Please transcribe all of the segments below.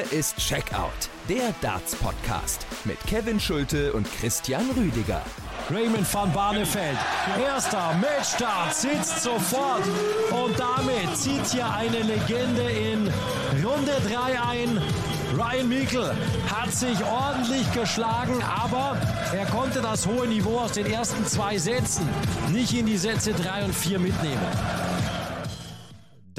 Hier ist Checkout, der Darts-Podcast mit Kevin Schulte und Christian Rüdiger. Raymond van Barneveld, erster Matchstart, sitzt sofort und damit zieht hier eine Legende in Runde 3 ein. Ryan Meikle hat sich ordentlich geschlagen, aber er konnte das hohe Niveau aus den ersten zwei Sätzen nicht in die Sätze 3 und 4 mitnehmen.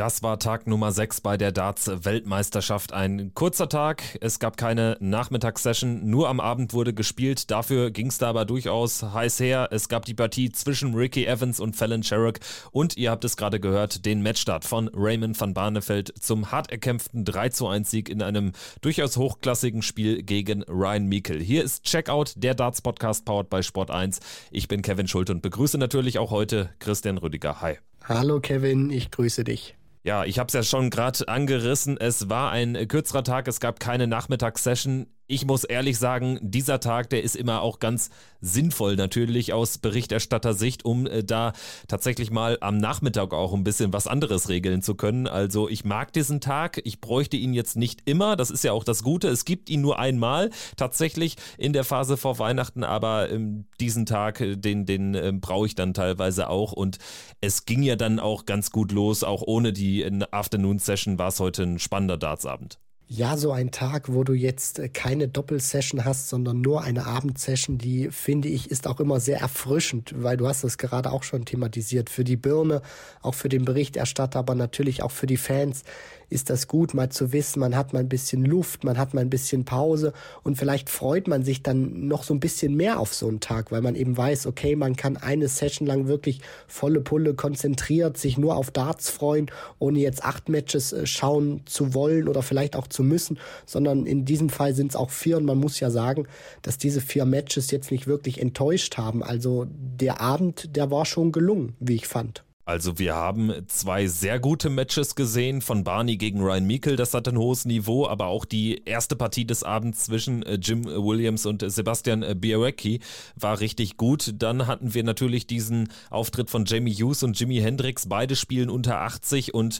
Das war Tag Nummer 6 bei der Darts-Weltmeisterschaft. Ein kurzer Tag, es gab keine Nachmittagssession, nur am Abend wurde gespielt. Dafür ging es da aber durchaus heiß her. Es gab die Partie zwischen Ricky Evans und Fallon Sherrock und ihr habt es gerade gehört, den Matchstart von Raymond van Barneveld zum hart erkämpften 3 zu 1 Sieg in einem durchaus hochklassigen Spiel gegen Ryan Meikle. Hier ist Checkout, der Darts-Podcast powered by Sport 1. Ich bin Kevin Schulte und begrüße natürlich auch heute Christian Rüdiger. Hi. Hallo Kevin, ich grüße dich. Ja, ich habe es ja schon gerade angerissen. Es war ein kürzerer Tag, es gab keine Nachmittagssession ich muss ehrlich sagen, dieser Tag, der ist immer auch ganz sinnvoll natürlich aus Berichterstattersicht, um äh, da tatsächlich mal am Nachmittag auch ein bisschen was anderes regeln zu können. Also ich mag diesen Tag, ich bräuchte ihn jetzt nicht immer, das ist ja auch das Gute, es gibt ihn nur einmal tatsächlich in der Phase vor Weihnachten, aber ähm, diesen Tag, äh, den, den äh, brauche ich dann teilweise auch und es ging ja dann auch ganz gut los, auch ohne die äh, Afternoon Session war es heute ein spannender Dartsabend. Ja, so ein Tag, wo du jetzt äh, keine Doppelsession hast, sondern nur eine Abendsession, die finde ich ist auch immer sehr erfrischend, weil du hast es gerade auch schon thematisiert. Für die Birne, auch für den Berichterstatter, aber natürlich auch für die Fans ist das gut, mal zu wissen, man hat mal ein bisschen Luft, man hat mal ein bisschen Pause und vielleicht freut man sich dann noch so ein bisschen mehr auf so einen Tag, weil man eben weiß, okay, man kann eine Session lang wirklich volle Pulle konzentriert sich nur auf Darts freuen, ohne jetzt acht Matches äh, schauen zu wollen oder vielleicht auch zu müssen, sondern in diesem Fall sind es auch vier und man muss ja sagen, dass diese vier Matches jetzt nicht wirklich enttäuscht haben. Also der Abend, der war schon gelungen, wie ich fand. Also wir haben zwei sehr gute Matches gesehen von Barney gegen Ryan Meikle, das hat ein hohes Niveau, aber auch die erste Partie des Abends zwischen äh, Jim Williams und Sebastian äh, Biarecki war richtig gut. Dann hatten wir natürlich diesen Auftritt von Jamie Hughes und Jimi Hendrix, beide spielen unter 80 und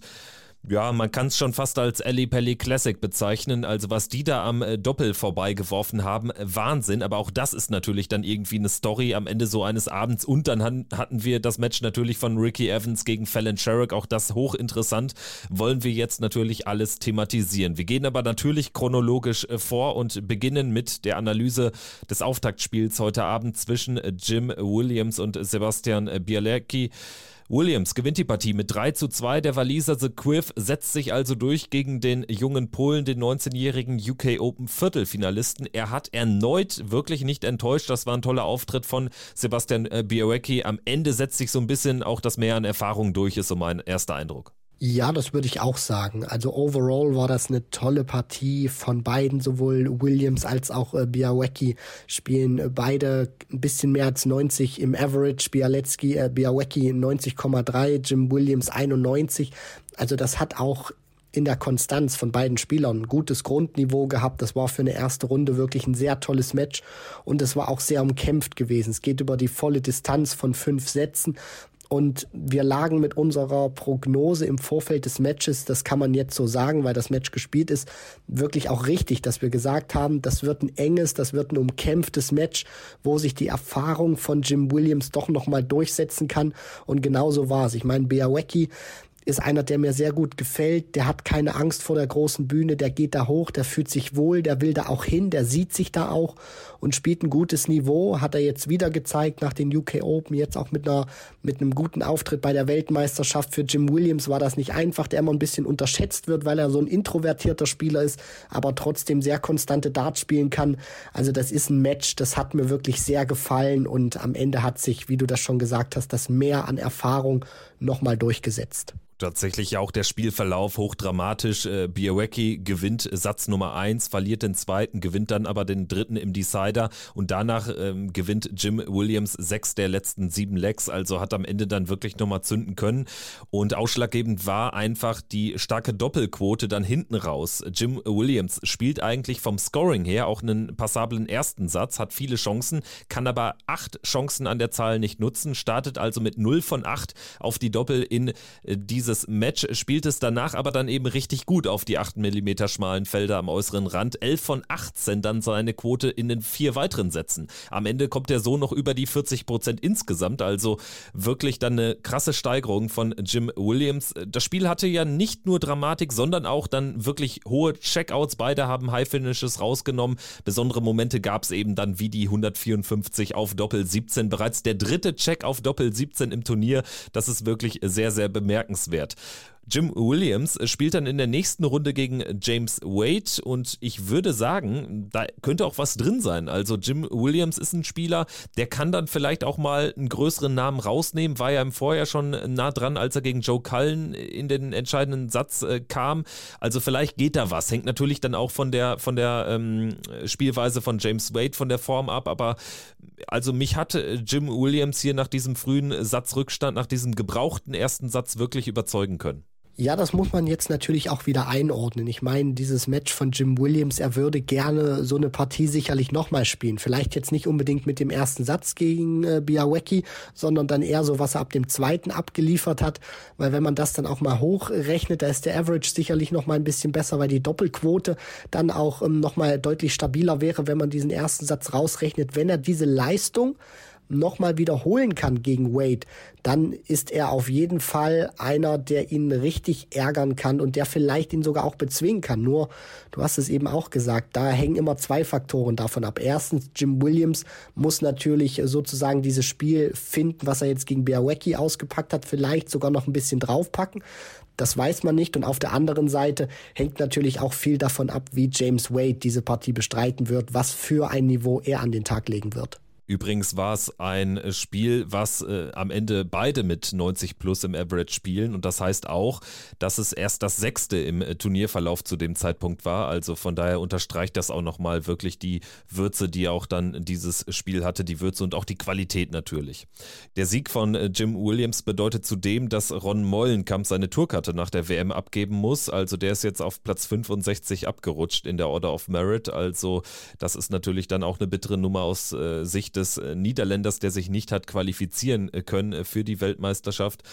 ja, man kann es schon fast als Ellie Pelli Classic bezeichnen. Also was die da am äh, Doppel vorbeigeworfen haben, äh, Wahnsinn. Aber auch das ist natürlich dann irgendwie eine Story am Ende so eines Abends. Und dann hatten wir das Match natürlich von Ricky Evans gegen Fallon Sherrock. Auch das hochinteressant. Wollen wir jetzt natürlich alles thematisieren. Wir gehen aber natürlich chronologisch äh, vor und beginnen mit der Analyse des Auftaktspiels heute Abend zwischen Jim Williams und Sebastian Bialecki. Williams gewinnt die Partie mit 3 zu 2. Der Waliser The Quiff setzt sich also durch gegen den jungen Polen, den 19-jährigen UK Open Viertelfinalisten. Er hat erneut wirklich nicht enttäuscht. Das war ein toller Auftritt von Sebastian äh, Białecki. Am Ende setzt sich so ein bisschen auch das Mehr an Erfahrung durch, ist so mein erster Eindruck. Ja, das würde ich auch sagen. Also overall war das eine tolle Partie von beiden, sowohl Williams als auch äh, Białecki spielen äh, beide ein bisschen mehr als 90 im Average. Bialecki, äh, Białecki 90,3, Jim Williams 91. Also das hat auch in der Konstanz von beiden Spielern ein gutes Grundniveau gehabt. Das war für eine erste Runde wirklich ein sehr tolles Match und es war auch sehr umkämpft gewesen. Es geht über die volle Distanz von fünf Sätzen und wir lagen mit unserer Prognose im Vorfeld des Matches, das kann man jetzt so sagen, weil das Match gespielt ist, wirklich auch richtig, dass wir gesagt haben, das wird ein enges, das wird ein umkämpftes Match, wo sich die Erfahrung von Jim Williams doch nochmal durchsetzen kann. Und genauso war es. Ich meine, Biawecki, ist einer, der mir sehr gut gefällt. Der hat keine Angst vor der großen Bühne, der geht da hoch, der fühlt sich wohl, der will da auch hin, der sieht sich da auch und spielt ein gutes Niveau. Hat er jetzt wieder gezeigt nach den UK Open, jetzt auch mit einer mit einem guten Auftritt bei der Weltmeisterschaft. Für Jim Williams war das nicht einfach, der immer ein bisschen unterschätzt wird, weil er so ein introvertierter Spieler ist, aber trotzdem sehr konstante Dart spielen kann. Also das ist ein Match, das hat mir wirklich sehr gefallen und am Ende hat sich, wie du das schon gesagt hast, das Mehr an Erfahrung nochmal durchgesetzt tatsächlich auch der Spielverlauf hochdramatisch. Äh, Biawecki gewinnt Satz Nummer 1, verliert den zweiten, gewinnt dann aber den dritten im Decider und danach ähm, gewinnt Jim Williams sechs der letzten sieben Legs, also hat am Ende dann wirklich nochmal zünden können. Und ausschlaggebend war einfach die starke Doppelquote dann hinten raus. Jim Williams spielt eigentlich vom Scoring her auch einen passablen ersten Satz, hat viele Chancen, kann aber acht Chancen an der Zahl nicht nutzen, startet also mit 0 von 8 auf die Doppel in äh, diese dieses Match, spielt es danach aber dann eben richtig gut auf die 8 mm schmalen Felder am äußeren Rand. 11 von 18 dann seine Quote in den vier weiteren Sätzen. Am Ende kommt der so noch über die 40 Prozent insgesamt, also wirklich dann eine krasse Steigerung von Jim Williams. Das Spiel hatte ja nicht nur Dramatik, sondern auch dann wirklich hohe Checkouts. Beide haben High Finishes rausgenommen. Besondere Momente gab es eben dann wie die 154 auf Doppel 17. Bereits der dritte Check auf Doppel 17 im Turnier. Das ist wirklich sehr, sehr bemerkenswert. Jim Williams spielt dann in der nächsten Runde gegen James Wade und ich würde sagen, da könnte auch was drin sein. Also Jim Williams ist ein Spieler, der kann dann vielleicht auch mal einen größeren Namen rausnehmen, war ja im Vorjahr schon nah dran, als er gegen Joe Cullen in den entscheidenden Satz äh, kam. Also vielleicht geht da was. Hängt natürlich dann auch von der, von der ähm, Spielweise von James Wade, von der Form ab, aber also mich hat Jim Williams hier nach diesem frühen Satzrückstand, nach diesem gebrauchten ersten Satz wirklich überzeugen können. Ja, das muss man jetzt natürlich auch wieder einordnen. Ich meine, dieses Match von Jim Williams, er würde gerne so eine Partie sicherlich nochmal spielen. Vielleicht jetzt nicht unbedingt mit dem ersten Satz gegen äh, Biawecki, sondern dann eher so, was er ab dem zweiten abgeliefert hat. Weil wenn man das dann auch mal hochrechnet, da ist der Average sicherlich nochmal ein bisschen besser, weil die Doppelquote dann auch ähm, nochmal deutlich stabiler wäre, wenn man diesen ersten Satz rausrechnet. Wenn er diese Leistung nochmal wiederholen kann gegen Wade, dann ist er auf jeden Fall einer, der ihn richtig ärgern kann und der vielleicht ihn sogar auch bezwingen kann. Nur, du hast es eben auch gesagt, da hängen immer zwei Faktoren davon ab. Erstens, Jim Williams muss natürlich sozusagen dieses Spiel finden, was er jetzt gegen Biawecki ausgepackt hat, vielleicht sogar noch ein bisschen draufpacken. Das weiß man nicht. Und auf der anderen Seite hängt natürlich auch viel davon ab, wie James Wade diese Partie bestreiten wird, was für ein Niveau er an den Tag legen wird. Übrigens war es ein Spiel, was äh, am Ende beide mit 90 plus im Average spielen und das heißt auch, dass es erst das sechste im äh, Turnierverlauf zu dem Zeitpunkt war. Also von daher unterstreicht das auch nochmal wirklich die Würze, die auch dann dieses Spiel hatte, die Würze und auch die Qualität natürlich. Der Sieg von äh, Jim Williams bedeutet zudem, dass Ron Mollenkamp seine Tourkarte nach der WM abgeben muss. Also der ist jetzt auf Platz 65 abgerutscht in der Order of Merit. Also das ist natürlich dann auch eine bittere Nummer aus äh, Sicht des des äh, Niederländers, der sich nicht hat qualifizieren äh, können äh, für die Weltmeisterschaft.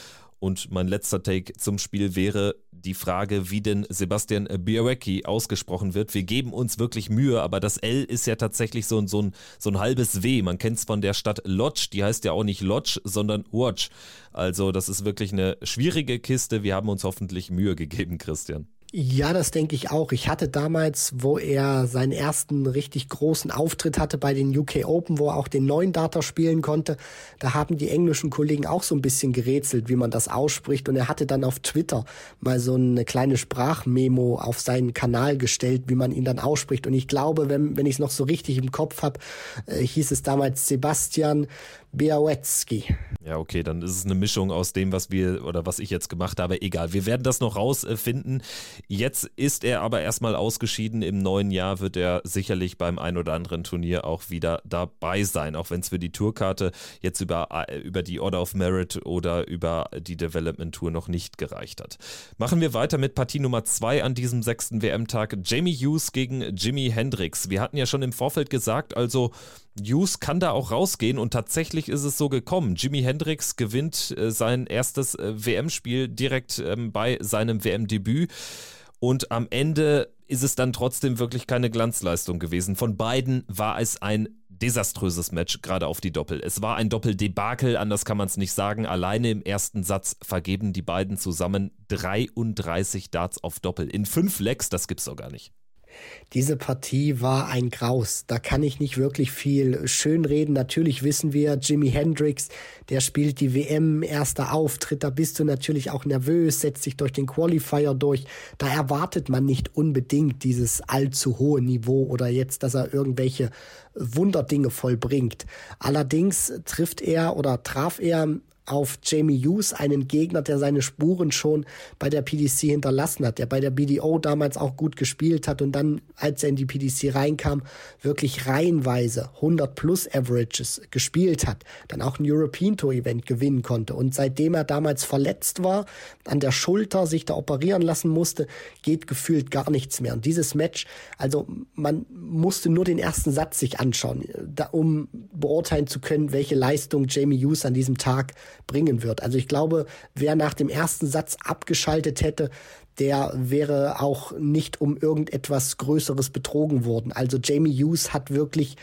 Und mein letzter Take zum Spiel wäre die Frage, wie denn Sebastian Biawecki ausgesprochen wird. Wir geben uns wirklich Mühe, aber das L ist ja tatsächlich so, so, ein, so ein halbes W. Man kennt es von der Stadt Lodz, die heißt ja auch nicht Lodz, sondern Watch. Also das ist wirklich eine schwierige Kiste. Wir haben uns hoffentlich Mühe gegeben, Christian. Ja, das denke ich auch. Ich hatte damals, wo er seinen ersten richtig großen Auftritt hatte bei den UK Open, wo er auch den neuen Data spielen konnte, da haben die englischen Kollegen auch so ein bisschen gerätselt, wie man das ausspricht. Und er hatte dann auf Twitter mal so eine kleine Sprachmemo auf seinen Kanal gestellt, wie man ihn dann ausspricht. Und ich glaube, wenn, wenn ich es noch so richtig im Kopf habe, äh, hieß es damals Sebastian Białecki. Ja, okay, dann ist es eine Mischung aus dem, was wir oder was ich jetzt gemacht habe. Egal, wir werden das noch rausfinden. Jetzt ist er aber erstmal ausgeschieden. Im neuen Jahr wird er sicherlich beim ein oder anderen Turnier auch wieder dabei sein, auch wenn es für die Tourkarte jetzt über, über die Order of Merit oder über die Development Tour noch nicht gereicht hat. Machen wir weiter mit Partie Nummer 2 an diesem sechsten WM-Tag. Jamie Hughes gegen Jimi Hendrix. Wir hatten ja schon im Vorfeld gesagt, also Hughes kann da auch rausgehen und tatsächlich ist es so gekommen. Jimi Hendrix gewinnt äh, sein erstes äh, WM-Spiel direkt ähm, bei seinem WM-Debüt und am Ende ist es dann trotzdem wirklich keine Glanzleistung gewesen. Von beiden war es ein desaströses Match, gerade auf die Doppel. Es war ein Doppeldebakel, anders kann man es nicht sagen. Alleine im ersten Satz vergeben die beiden zusammen 33 Darts auf Doppel. In fünf Lecks, das gibt's doch gar nicht. Diese Partie war ein Graus. Da kann ich nicht wirklich viel schönreden. Natürlich wissen wir, Jimi Hendrix, der spielt die WM, erster Auftritt. Da bist du natürlich auch nervös, setzt sich durch den Qualifier durch. Da erwartet man nicht unbedingt dieses allzu hohe Niveau oder jetzt, dass er irgendwelche Wunderdinge vollbringt. Allerdings trifft er oder traf er auf Jamie Hughes, einen Gegner, der seine Spuren schon bei der PDC hinterlassen hat, der bei der BDO damals auch gut gespielt hat und dann, als er in die PDC reinkam, wirklich reihenweise 100 plus Averages gespielt hat, dann auch ein European Tour Event gewinnen konnte und seitdem er damals verletzt war, an der Schulter sich da operieren lassen musste, geht gefühlt gar nichts mehr. Und dieses Match, also man musste nur den ersten Satz sich anschauen, da, um beurteilen zu können, welche Leistung Jamie Hughes an diesem Tag bringen wird. Also ich glaube, wer nach dem ersten Satz abgeschaltet hätte, der wäre auch nicht um irgendetwas Größeres betrogen worden. Also Jamie Hughes hat wirklich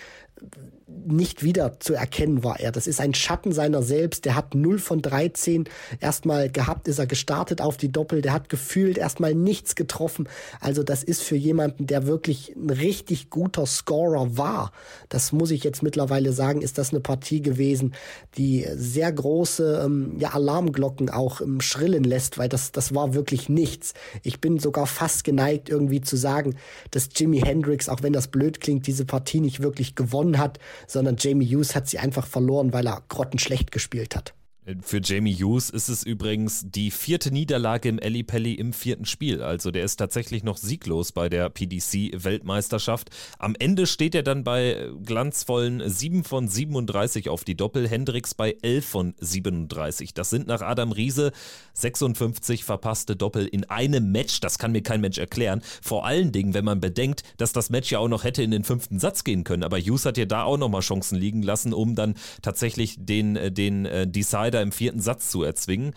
nicht wieder zu erkennen war er. Das ist ein Schatten seiner selbst. Der hat 0 von 13 erstmal gehabt, ist er gestartet auf die Doppel. Der hat gefühlt erstmal nichts getroffen. Also das ist für jemanden, der wirklich ein richtig guter Scorer war. Das muss ich jetzt mittlerweile sagen, ist das eine Partie gewesen, die sehr große ähm, ja, Alarmglocken auch ähm, schrillen lässt, weil das, das war wirklich nichts. Ich bin sogar fast geneigt irgendwie zu sagen, dass Jimi Hendrix, auch wenn das blöd klingt, diese Partie nicht wirklich gewonnen hat, sondern Jamie Hughes hat sie einfach verloren, weil er grottenschlecht gespielt hat. Für Jamie Hughes ist es übrigens die vierte Niederlage im Eli Pelli im vierten Spiel. Also der ist tatsächlich noch sieglos bei der PDC-Weltmeisterschaft. Am Ende steht er dann bei glanzvollen 7 von 37 auf die Doppel, Hendricks bei 11 von 37. Das sind nach Adam Riese 56 verpasste Doppel in einem Match. Das kann mir kein Mensch erklären. Vor allen Dingen, wenn man bedenkt, dass das Match ja auch noch hätte in den fünften Satz gehen können. Aber Hughes hat ja da auch nochmal Chancen liegen lassen, um dann tatsächlich den, äh, den äh, Decider leider im vierten Satz zu erzwingen.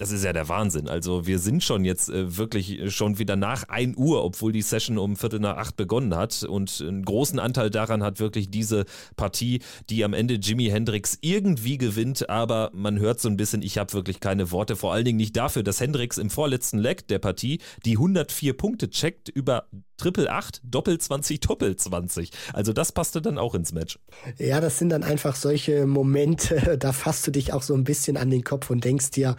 Das ist ja der Wahnsinn. Also wir sind schon jetzt äh, wirklich schon wieder nach 1 Uhr, obwohl die Session um Viertel nach acht begonnen hat. Und einen großen Anteil daran hat wirklich diese Partie, die am Ende Jimi Hendrix irgendwie gewinnt. Aber man hört so ein bisschen, ich habe wirklich keine Worte. Vor allen Dingen nicht dafür, dass Hendrix im vorletzten Leg der Partie die 104 Punkte checkt über Triple 8, Doppel 20, Doppel 20. Also das passte dann auch ins Match. Ja, das sind dann einfach solche Momente, da fasst du dich auch so ein bisschen an den Kopf und denkst dir,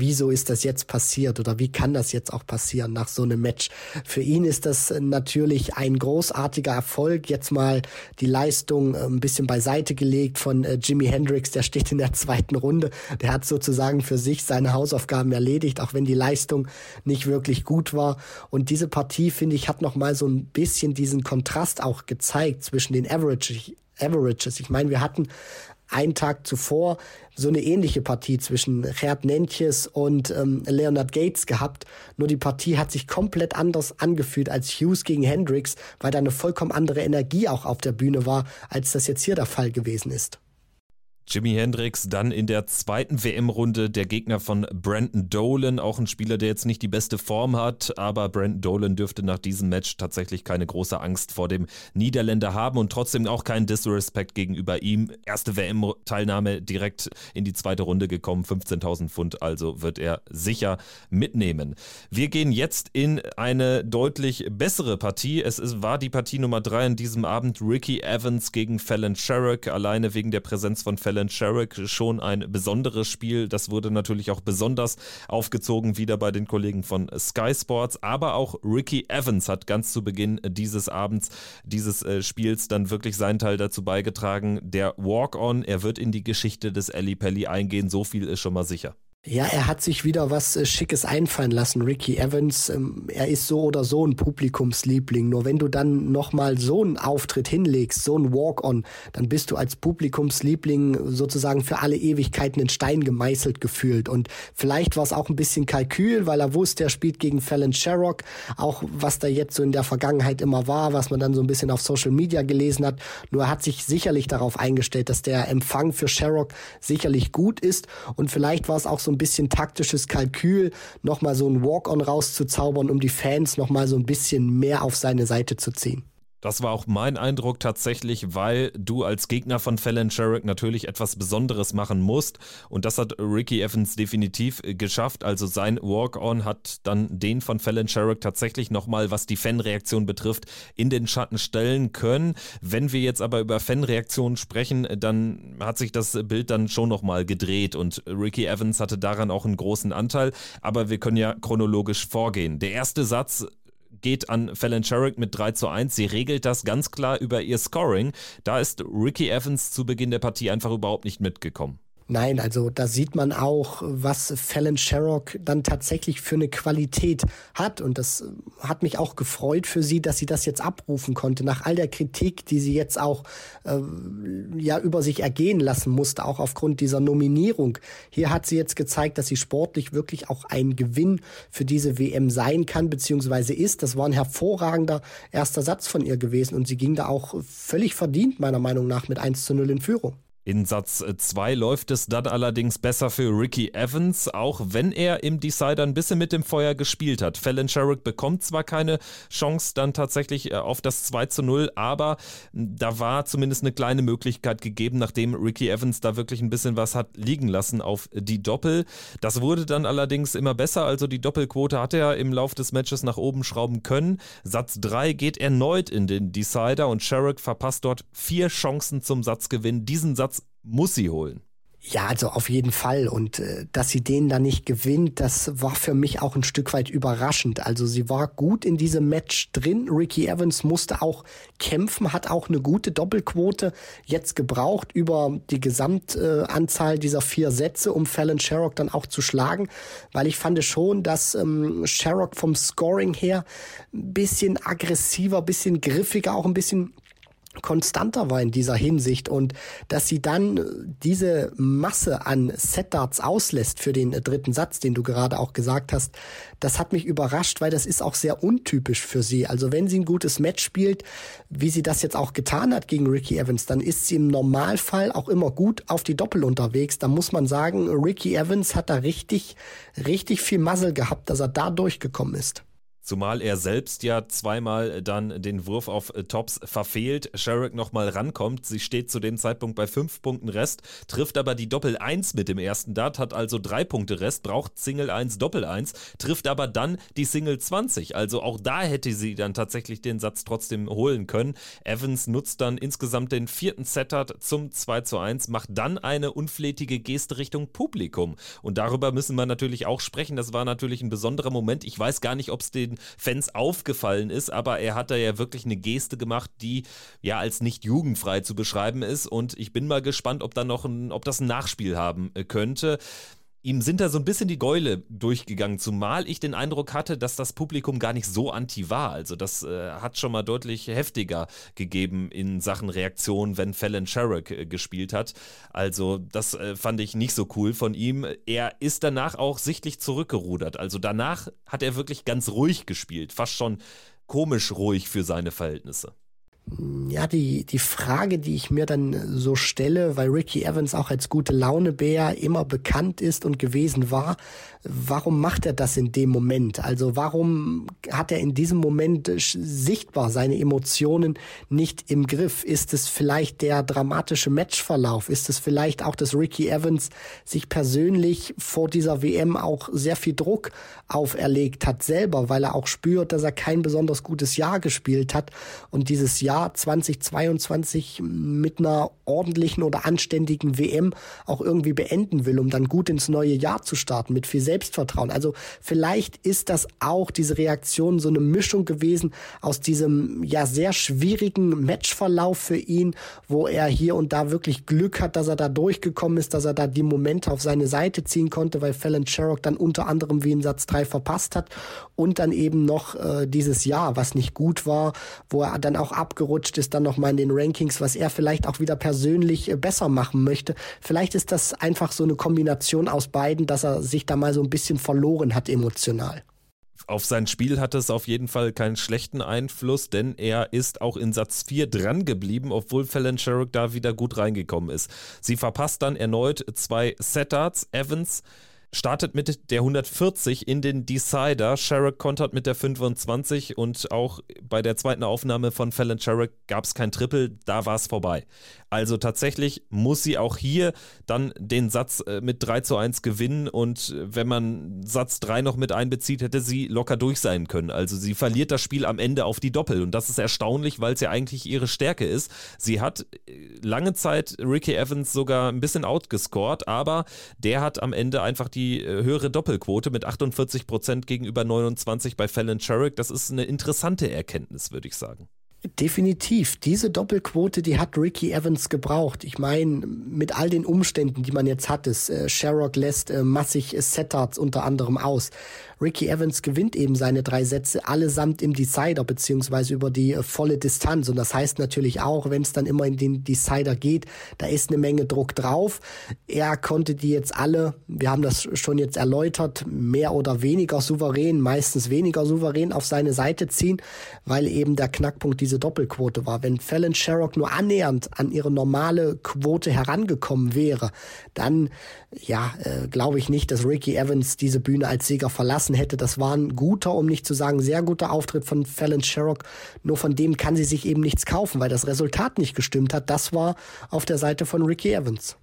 wieso ist das jetzt passiert oder wie kann das jetzt auch passieren nach so einem Match? Für ihn ist das natürlich ein großartiger Erfolg. Jetzt mal die Leistung äh, ein bisschen beiseite gelegt von äh, Jimi Hendrix, der steht in der zweiten Runde. Der hat sozusagen für sich seine Hausaufgaben erledigt, auch wenn die Leistung nicht wirklich gut war. Und diese Partie, finde ich, hat noch mal so ein bisschen diesen Kontrast auch gezeigt zwischen den Average, Averages. Ich meine, wir hatten einen Tag zuvor so eine ähnliche Partie zwischen Gerd Nentjes und ähm, Leonard Gates gehabt. Nur die Partie hat sich komplett anders angefühlt als Hughes gegen Hendricks, weil da eine vollkommen andere Energie auch auf der Bühne war, als das jetzt hier der Fall gewesen ist. Jimi Hendrix dann in der zweiten WM-Runde der Gegner von Brandon Dolan, auch ein Spieler, der jetzt nicht die beste Form hat, aber Brandon Dolan dürfte nach diesem Match tatsächlich keine große Angst vor dem Niederländer haben und trotzdem auch keinen Disrespect gegenüber ihm. Erste WM-Teilnahme direkt in die zweite Runde gekommen, 15.000 Pfund, also wird er sicher mitnehmen. Wir gehen jetzt in eine deutlich bessere Partie. Es ist, war die Partie Nummer drei an diesem Abend, Ricky Evans gegen Fallon Sherrick, alleine wegen der Präsenz von Fallon Alan Sherrick schon ein besonderes Spiel. Das wurde natürlich auch besonders aufgezogen wieder bei den Kollegen von Sky Sports. Aber auch Ricky Evans hat ganz zu Beginn dieses Abends, dieses äh, Spiels dann wirklich seinen Teil dazu beigetragen. Der Walk-On, er wird in die Geschichte des Ali Pelli eingehen. So viel ist schon mal sicher. Ja, er hat sich wieder was äh, Schickes einfallen lassen, Ricky Evans. Ähm, er ist so oder so ein Publikumsliebling. Nur wenn du dann nochmal so einen Auftritt hinlegst, so einen Walk-on, dann bist du als Publikumsliebling sozusagen für alle Ewigkeiten in Stein gemeißelt gefühlt. Und vielleicht war es auch ein bisschen Kalkül, weil er wusste, er spielt gegen Fallon Sherrock. Auch was da jetzt so in der Vergangenheit immer war, was man dann so ein bisschen auf Social Media gelesen hat. Nur er hat sich sicherlich darauf eingestellt, dass der Empfang für Sherrock sicherlich gut ist. Und vielleicht war es auch so ein bisschen taktisches Kalkül, nochmal so ein Walk-on rauszuzaubern, um die Fans nochmal so ein bisschen mehr auf seine Seite zu ziehen. Das war auch mein Eindruck tatsächlich, weil du als Gegner von Fallon Sherrick natürlich etwas Besonderes machen musst. Und das hat Ricky Evans definitiv geschafft. Also sein Walk-On hat dann den von Fallon Sherrick tatsächlich nochmal, was die Fanreaktion betrifft, in den Schatten stellen können. Wenn wir jetzt aber über Fanreaktionen sprechen, dann hat sich das Bild dann schon nochmal gedreht und Ricky Evans hatte daran auch einen großen Anteil. Aber wir können ja chronologisch vorgehen. Der erste Satz geht an Fallon Sherrick mit 3 zu 1. Sie regelt das ganz klar über ihr Scoring. Da ist Ricky Evans zu Beginn der Partie einfach überhaupt nicht mitgekommen. Nein, also da sieht man auch, was Fallon Sherrock dann tatsächlich für eine Qualität hat. Und das hat mich auch gefreut für sie, dass sie das jetzt abrufen konnte. Nach all der Kritik, die sie jetzt auch äh, ja über sich ergehen lassen musste, auch aufgrund dieser Nominierung. Hier hat sie jetzt gezeigt, dass sie sportlich wirklich auch ein Gewinn für diese WM sein kann, beziehungsweise ist. Das war ein hervorragender erster Satz von ihr gewesen. Und sie ging da auch völlig verdient, meiner Meinung nach, mit 1 zu 0 in Führung. In Satz 2 läuft es dann allerdings besser für Ricky Evans, auch wenn er im Decider ein bisschen mit dem Feuer gespielt hat. Fallon Sherrick bekommt zwar keine Chance dann tatsächlich äh, auf das 2 zu 0, aber da war zumindest eine kleine Möglichkeit gegeben, nachdem Ricky Evans da wirklich ein bisschen was hat liegen lassen auf die Doppel. Das wurde dann allerdings immer besser, also die Doppelquote hat er im Lauf des Matches nach oben schrauben können. Satz 3 geht erneut in den Decider und Sherrick verpasst dort vier Chancen zum Satzgewinn. Diesen Satz muss sie holen. Ja, also auf jeden Fall. Und äh, dass sie den da nicht gewinnt, das war für mich auch ein Stück weit überraschend. Also sie war gut in diesem Match drin. Ricky Evans musste auch kämpfen, hat auch eine gute Doppelquote jetzt gebraucht über die Gesamtanzahl äh, dieser vier Sätze, um Fallon Sherrock dann auch zu schlagen. Weil ich fand schon, dass ähm, Sherrock vom Scoring her ein bisschen aggressiver, bisschen griffiger, auch ein bisschen konstanter war in dieser Hinsicht und dass sie dann diese Masse an Set-Darts auslässt für den dritten Satz, den du gerade auch gesagt hast, das hat mich überrascht, weil das ist auch sehr untypisch für sie. Also wenn sie ein gutes Match spielt, wie sie das jetzt auch getan hat gegen Ricky Evans, dann ist sie im Normalfall auch immer gut auf die Doppel unterwegs. Da muss man sagen, Ricky Evans hat da richtig, richtig viel Muzzle gehabt, dass er da durchgekommen ist. Zumal er selbst ja zweimal dann den Wurf auf äh, Tops verfehlt, Sherrick nochmal rankommt. Sie steht zu dem Zeitpunkt bei fünf Punkten Rest, trifft aber die Doppel 1 mit dem ersten Dart, hat also drei Punkte Rest, braucht Single 1, Doppel 1, trifft aber dann die Single 20. Also auch da hätte sie dann tatsächlich den Satz trotzdem holen können. Evans nutzt dann insgesamt den vierten Settert zum 2 zu 1, macht dann eine unflätige Geste Richtung Publikum. Und darüber müssen wir natürlich auch sprechen. Das war natürlich ein besonderer Moment. Ich weiß gar nicht, ob es den Fans aufgefallen ist, aber er hat da ja wirklich eine Geste gemacht, die ja als nicht jugendfrei zu beschreiben ist. Und ich bin mal gespannt, ob da noch ein, ob das ein Nachspiel haben äh, könnte ihm sind da so ein bisschen die Gäule durchgegangen, zumal ich den Eindruck hatte, dass das Publikum gar nicht so anti war. Also das äh, hat schon mal deutlich heftiger gegeben in Sachen Reaktion, wenn Fallon Sherrick äh, gespielt hat. Also das äh, fand ich nicht so cool von ihm. Er ist danach auch sichtlich zurückgerudert. Also danach hat er wirklich ganz ruhig gespielt, fast schon komisch ruhig für seine Verhältnisse ja, die, die Frage, die ich mir dann so stelle, weil Ricky Evans auch als gute Launebär immer bekannt ist und gewesen war, warum macht er das in dem Moment? Also warum hat er in diesem Moment sichtbar seine Emotionen nicht im Griff? Ist es vielleicht der dramatische Matchverlauf? Ist es vielleicht auch, dass Ricky Evans sich persönlich vor dieser WM auch sehr viel Druck auferlegt hat selber, weil er auch spürt, dass er kein besonders gutes Jahr gespielt hat und dieses Jahr 2022 mit einer ordentlichen oder anständigen WM auch irgendwie beenden will, um dann gut ins neue Jahr zu starten mit viel Selbstvertrauen. Also vielleicht ist das auch diese Reaktion so eine Mischung gewesen aus diesem ja sehr schwierigen Matchverlauf für ihn, wo er hier und da wirklich Glück hat, dass er da durchgekommen ist, dass er da die Momente auf seine Seite ziehen konnte, weil Fallon Sherrock dann unter anderem wie in Satz 3 verpasst hat und dann eben noch äh, dieses Jahr, was nicht gut war, wo er dann auch abgerutscht ist, dann nochmal in den Rankings, was er vielleicht auch wieder persönlich äh, besser machen möchte. Vielleicht ist das einfach so eine Kombination aus beiden, dass er sich da mal so ein bisschen verloren hat emotional. Auf sein Spiel hat es auf jeden Fall keinen schlechten Einfluss, denn er ist auch in Satz 4 dran geblieben, obwohl Fallon Sherrick da wieder gut reingekommen ist. Sie verpasst dann erneut zwei Setards. Evans startet mit der 140 in den Decider. Sherrick kontert mit der 25 und auch bei der zweiten Aufnahme von Fallon Sherrick gab es kein Triple, da war es vorbei. Also tatsächlich muss sie auch hier dann den Satz äh, mit 3 zu 1 gewinnen und äh, wenn man Satz 3 noch mit einbezieht, hätte sie locker durch sein können. Also sie verliert das Spiel am Ende auf die Doppel und das ist erstaunlich, weil es ja eigentlich ihre Stärke ist. Sie hat äh, lange Zeit Ricky Evans sogar ein bisschen outgescored, aber der hat am Ende einfach die höhere Doppelquote mit 48 Prozent gegenüber 29 bei Fallon Sherrick. Das ist eine interessante Erkenntnis, würde ich sagen. Definitiv. Diese Doppelquote, die hat Ricky Evans gebraucht. Ich meine, mit all den Umständen, die man jetzt hat, ist, äh, Sherrock lässt äh, massig Setards unter anderem aus. Ricky Evans gewinnt eben seine drei Sätze allesamt im Decider beziehungsweise über die äh, volle Distanz. Und das heißt natürlich auch, wenn es dann immer in den Decider geht, da ist eine Menge Druck drauf. Er konnte die jetzt alle, wir haben das schon jetzt erläutert, mehr oder weniger souverän, meistens weniger souverän auf seine Seite ziehen, weil eben der Knackpunkt diese Doppelquote war. Wenn Fallon Sherrock nur annähernd an ihre normale Quote herangekommen wäre, dann ja, äh, glaube ich nicht, dass Ricky Evans diese Bühne als Sieger verlassen hätte. Das war ein guter, um nicht zu sagen sehr guter Auftritt von Fallon Sherrock. Nur von dem kann sie sich eben nichts kaufen, weil das Resultat nicht gestimmt hat. Das war auf der Seite von Ricky Evans.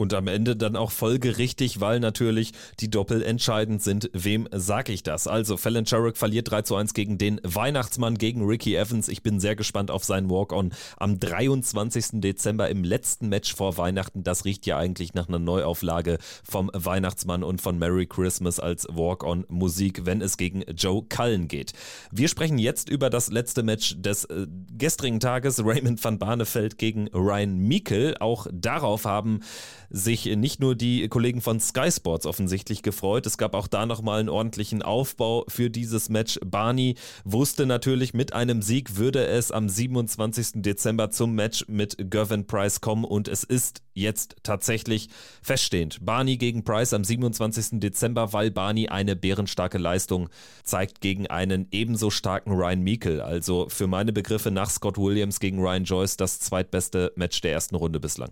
Und am Ende dann auch folgerichtig, weil natürlich die Doppel entscheidend sind. Wem sag ich das? Also, Fallon Sherrick verliert 3 zu 1 gegen den Weihnachtsmann, gegen Ricky Evans. Ich bin sehr gespannt auf seinen Walk-On am 23. Dezember im letzten Match vor Weihnachten. Das riecht ja eigentlich nach einer Neuauflage vom Weihnachtsmann und von Merry Christmas als Walk-On-Musik, wenn es gegen Joe Cullen geht. Wir sprechen jetzt über das letzte Match des äh, gestrigen Tages. Raymond van Barneveld gegen Ryan Meikle. Auch darauf haben sich nicht nur die Kollegen von Sky Sports offensichtlich gefreut, es gab auch da nochmal einen ordentlichen Aufbau für dieses Match. Barney wusste natürlich, mit einem Sieg würde es am 27. Dezember zum Match mit Gervin Price kommen und es ist jetzt tatsächlich feststehend. Barney gegen Price am 27. Dezember, weil Barney eine bärenstarke Leistung zeigt gegen einen ebenso starken Ryan Meikle. Also für meine Begriffe nach Scott Williams gegen Ryan Joyce das zweitbeste Match der ersten Runde bislang.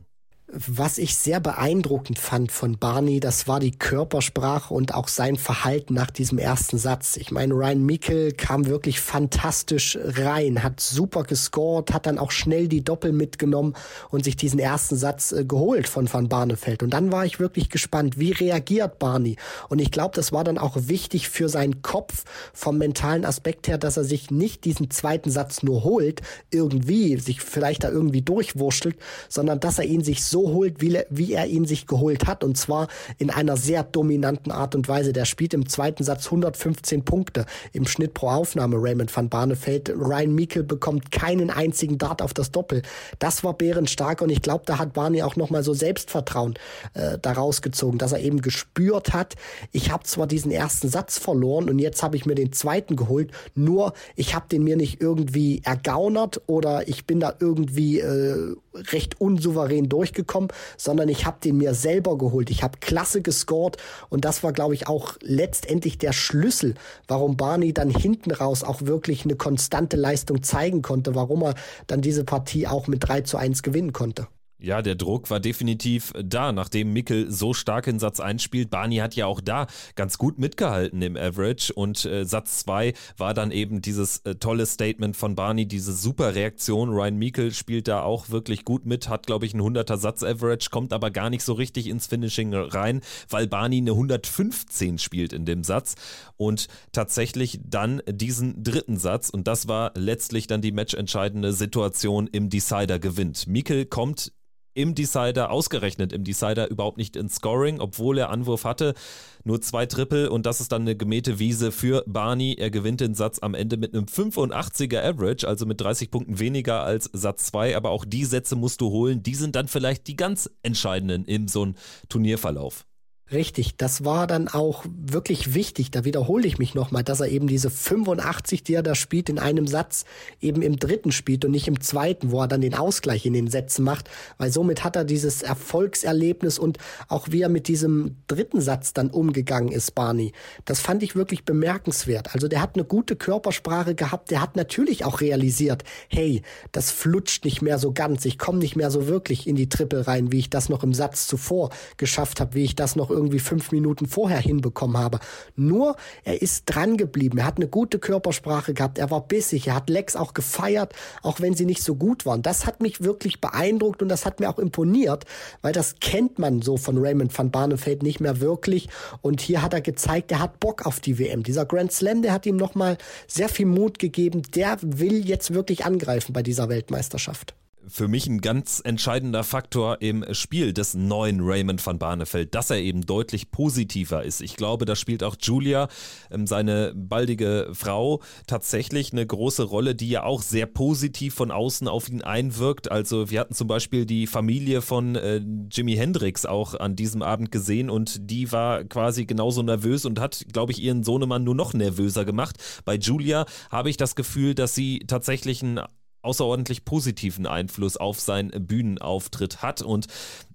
Was ich sehr beeindruckend fand von Barney, das war die Körpersprache und auch sein Verhalten nach diesem ersten Satz. Ich meine, Ryan Mickel kam wirklich fantastisch rein, hat super gescored, hat dann auch schnell die Doppel mitgenommen und sich diesen ersten Satz äh, geholt von Van Barneveld. Und dann war ich wirklich gespannt, wie reagiert Barney? Und ich glaube, das war dann auch wichtig für seinen Kopf vom mentalen Aspekt her, dass er sich nicht diesen zweiten Satz nur holt, irgendwie, sich vielleicht da irgendwie durchwurschtelt, sondern dass er ihn sich so so holt, wie, wie er ihn sich geholt hat. Und zwar in einer sehr dominanten Art und Weise. Der spielt im zweiten Satz 115 Punkte im Schnitt pro Aufnahme, Raymond van Barneveld. Ryan Meikle bekommt keinen einzigen Dart auf das Doppel. Das war bärenstark und ich glaube, da hat Barney auch nochmal so Selbstvertrauen äh, daraus gezogen, dass er eben gespürt hat, ich habe zwar diesen ersten Satz verloren und jetzt habe ich mir den zweiten geholt, nur ich habe den mir nicht irgendwie ergaunert oder ich bin da irgendwie äh, recht unsouverän durchgekommen, sondern ich habe den mir selber geholt. Ich habe klasse gescored und das war, glaube ich, auch letztendlich der Schlüssel, warum Barney dann hinten raus auch wirklich eine konstante Leistung zeigen konnte, warum er dann diese Partie auch mit 3 zu 1 gewinnen konnte. Ja, der Druck war definitiv da, nachdem Mickel so stark in Satz 1 spielt. Barney hat ja auch da ganz gut mitgehalten im Average und äh, Satz 2 war dann eben dieses äh, tolle Statement von Barney, diese super Reaktion. Ryan Mickel spielt da auch wirklich gut mit, hat glaube ich einen 100er Satz Average, kommt aber gar nicht so richtig ins Finishing rein, weil Barney eine 115 spielt in dem Satz und tatsächlich dann diesen dritten Satz und das war letztlich dann die matchentscheidende Situation im Decider gewinnt. Mickel kommt im Decider, ausgerechnet im Decider, überhaupt nicht ins Scoring, obwohl er Anwurf hatte. Nur zwei Triple und das ist dann eine gemähte Wiese für Barney. Er gewinnt den Satz am Ende mit einem 85er Average, also mit 30 Punkten weniger als Satz 2. Aber auch die Sätze musst du holen. Die sind dann vielleicht die ganz entscheidenden in so einem Turnierverlauf. Richtig, das war dann auch wirklich wichtig, da wiederhole ich mich nochmal, dass er eben diese 85, die er da spielt, in einem Satz eben im dritten spielt und nicht im zweiten, wo er dann den Ausgleich in den Sätzen macht, weil somit hat er dieses Erfolgserlebnis und auch wie er mit diesem dritten Satz dann umgegangen ist, Barney. Das fand ich wirklich bemerkenswert. Also der hat eine gute Körpersprache gehabt, der hat natürlich auch realisiert, hey, das flutscht nicht mehr so ganz, ich komme nicht mehr so wirklich in die Triple rein, wie ich das noch im Satz zuvor geschafft habe, wie ich das noch irgendwie fünf Minuten vorher hinbekommen habe. Nur, er ist dran geblieben. Er hat eine gute Körpersprache gehabt. Er war bissig. Er hat Lex auch gefeiert, auch wenn sie nicht so gut waren. Das hat mich wirklich beeindruckt und das hat mir auch imponiert, weil das kennt man so von Raymond van Barneveld nicht mehr wirklich. Und hier hat er gezeigt, er hat Bock auf die WM. Dieser Grand Slam, der hat ihm nochmal sehr viel Mut gegeben. Der will jetzt wirklich angreifen bei dieser Weltmeisterschaft für mich ein ganz entscheidender Faktor im Spiel des neuen Raymond van Barneveld, dass er eben deutlich positiver ist. Ich glaube, da spielt auch Julia, ähm, seine baldige Frau, tatsächlich eine große Rolle, die ja auch sehr positiv von außen auf ihn einwirkt. Also wir hatten zum Beispiel die Familie von äh, Jimi Hendrix auch an diesem Abend gesehen und die war quasi genauso nervös und hat, glaube ich, ihren Sohnemann nur noch nervöser gemacht. Bei Julia habe ich das Gefühl, dass sie tatsächlich ein außerordentlich positiven Einfluss auf seinen Bühnenauftritt hat. Und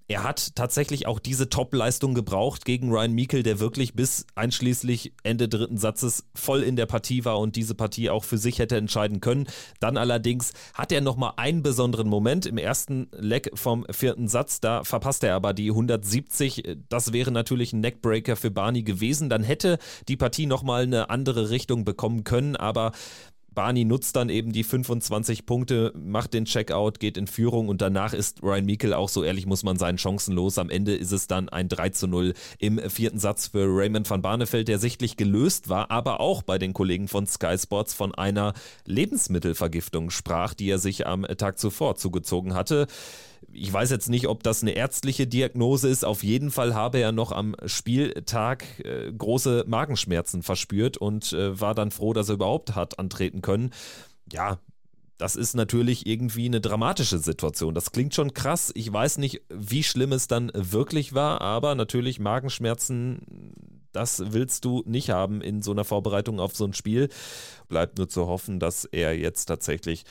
er hat tatsächlich auch diese Top-Leistung gebraucht gegen Ryan Meikle, der wirklich bis einschließlich Ende dritten Satzes voll in der Partie war und diese Partie auch für sich hätte entscheiden können. Dann allerdings hat er nochmal einen besonderen Moment im ersten Leck vom vierten Satz. Da verpasst er aber die 170. Das wäre natürlich ein Neckbreaker für Barney gewesen. Dann hätte die Partie nochmal eine andere Richtung bekommen können, aber Barney nutzt dann eben die 25 Punkte, macht den Checkout, geht in Führung und danach ist Ryan Meikle auch so ehrlich, muss man sein, chancenlos. Am Ende ist es dann ein 3 zu 0 im vierten Satz für Raymond van Barneveld, der sichtlich gelöst war, aber auch bei den Kollegen von Sky Sports von einer Lebensmittelvergiftung sprach, die er sich am Tag zuvor zugezogen hatte ich weiß jetzt nicht, ob das eine ärztliche Diagnose ist. Auf jeden Fall habe er noch am Spieltag äh, große Magenschmerzen verspürt und äh, war dann froh, dass er überhaupt hat antreten können. Ja, das ist natürlich irgendwie eine dramatische Situation. Das klingt schon krass. Ich weiß nicht, wie schlimm es dann wirklich war, aber natürlich Magenschmerzen, das willst du nicht haben in so einer Vorbereitung auf so ein Spiel. Bleibt nur zu hoffen, dass er jetzt tatsächlich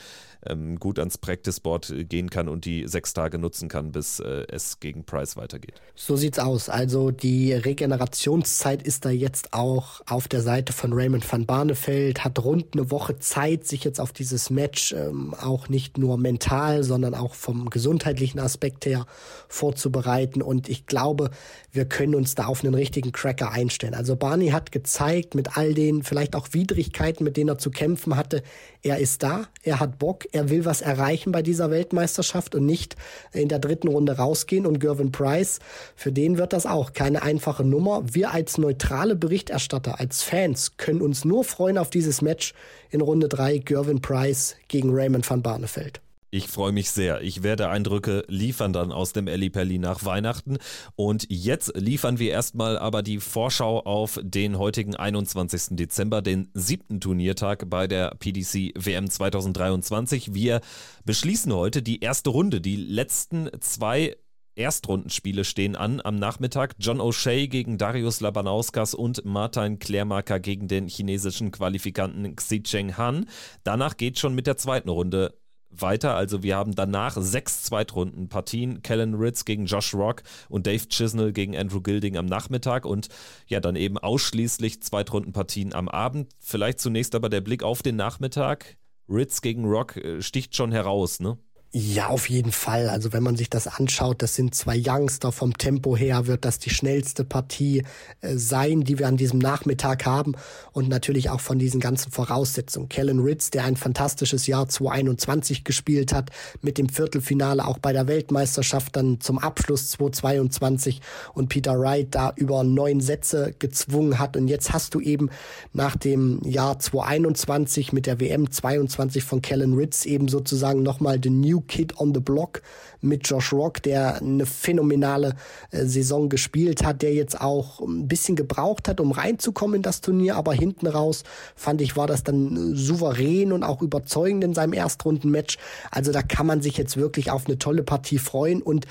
ähm, gut ans Practice Board gehen kann und die sechs Tage nutzen kann, bis äh, es gegen Price weitergeht. So sieht's aus. Also die Regenerationszeit ist da jetzt auch auf der Seite von Raymond van Barneveld, hat rund eine Woche Zeit, sich jetzt auf dieses Match ähm, auch nicht nur mental, sondern auch vom gesundheitlichen Aspekt her vorzubereiten. Und ich glaube, wir können uns da auf einen richtigen Cracker einstellen. Also Barney hat gezeigt, mit all den vielleicht auch Widrigkeiten, mit denen er zu kämpfen hatte, er ist da, er hat Bock, er will was erreichen bei dieser Weltmeisterschaft und nicht in der dritten Runde rausgehen. Und Gervin Price, für den wird das auch keine einfache Nummer. Wir als neutrale Berichterstatter, als Fans, können uns nur freuen auf dieses Match in Runde drei Gervin Price gegen Raymond van Barneveld. Ich freue mich sehr. Ich werde Eindrücke liefern dann aus dem Eli Pelli nach Weihnachten. Und jetzt liefern wir erstmal aber die Vorschau auf den heutigen 21. Dezember, den siebten Turniertag bei der PDC WM 2023. Wir beschließen heute die erste Runde. Die letzten zwei Erstrundenspiele stehen an am Nachmittag. John O'Shea gegen Darius Labanauskas und Martin Klärmarker gegen den chinesischen Qualifikanten Xi Cheng Han. Danach geht schon mit der zweiten Runde weiter. Also wir haben danach sechs Zweitrundenpartien. Kellen Ritz gegen Josh Rock und Dave Chisnell gegen Andrew Gilding am Nachmittag und ja, dann eben ausschließlich Zweitrundenpartien am Abend. Vielleicht zunächst aber der Blick auf den Nachmittag. Ritz gegen Rock äh, sticht schon heraus, ne? Ja, auf jeden Fall. Also wenn man sich das anschaut, das sind zwei Youngster. Vom Tempo her wird das die schnellste Partie äh, sein, die wir an diesem Nachmittag haben. Und natürlich auch von diesen ganzen Voraussetzungen. Kellen Ritz, der ein fantastisches Jahr 2021 gespielt hat, mit dem Viertelfinale auch bei der Weltmeisterschaft dann zum Abschluss 2022 und Peter Wright da über neun Sätze gezwungen hat. Und jetzt hast du eben nach dem Jahr 2021 mit der WM 22 von Kellen Ritz eben sozusagen nochmal den New Kid on the Block mit Josh Rock, der eine phänomenale äh, Saison gespielt hat, der jetzt auch ein bisschen gebraucht hat, um reinzukommen in das Turnier, aber hinten raus fand ich, war das dann souverän und auch überzeugend in seinem Erstrundenmatch. Also da kann man sich jetzt wirklich auf eine tolle Partie freuen und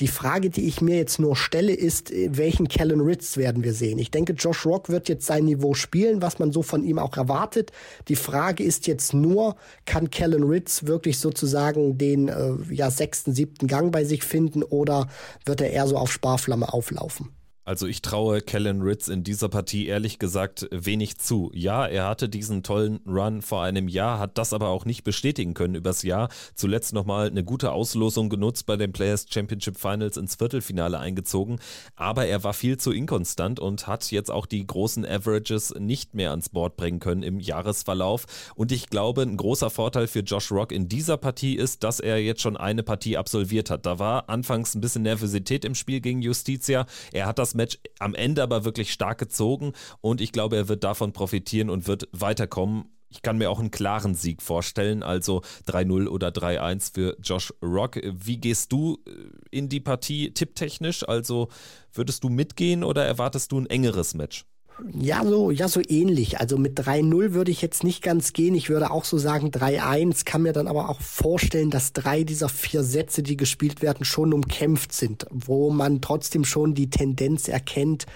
die Frage, die ich mir jetzt nur stelle, ist, welchen Kellen Ritz werden wir sehen? Ich denke, Josh Rock wird jetzt sein Niveau spielen, was man so von ihm auch erwartet. Die Frage ist jetzt nur, kann Kellen Ritz wirklich sozusagen den äh, ja, sechsten, siebten Gang bei sich finden oder wird er eher so auf Sparflamme auflaufen? Also ich traue Kellen Ritz in dieser Partie ehrlich gesagt wenig zu. Ja, er hatte diesen tollen Run vor einem Jahr, hat das aber auch nicht bestätigen können übers Jahr. Zuletzt nochmal eine gute Auslosung genutzt bei den Players Championship Finals ins Viertelfinale eingezogen. Aber er war viel zu inkonstant und hat jetzt auch die großen Averages nicht mehr ans Board bringen können im Jahresverlauf. Und ich glaube, ein großer Vorteil für Josh Rock in dieser Partie ist, dass er jetzt schon eine Partie absolviert hat. Da war anfangs ein bisschen Nervosität im Spiel gegen Justitia. Er hat das Match am Ende aber wirklich stark gezogen und ich glaube, er wird davon profitieren und wird weiterkommen. Ich kann mir auch einen klaren Sieg vorstellen, also 3-0 oder 3-1 für Josh Rock. Wie gehst du äh, in die Partie tipptechnisch? Also würdest du mitgehen oder erwartest du ein engeres Match? Ja, so, ja, so ähnlich. Also mit 3-0 würde ich jetzt nicht ganz gehen. Ich würde auch so sagen 3-1, kann mir dann aber auch vorstellen, dass drei dieser vier Sätze, die gespielt werden, schon umkämpft sind, wo man trotzdem schon die Tendenz erkennt,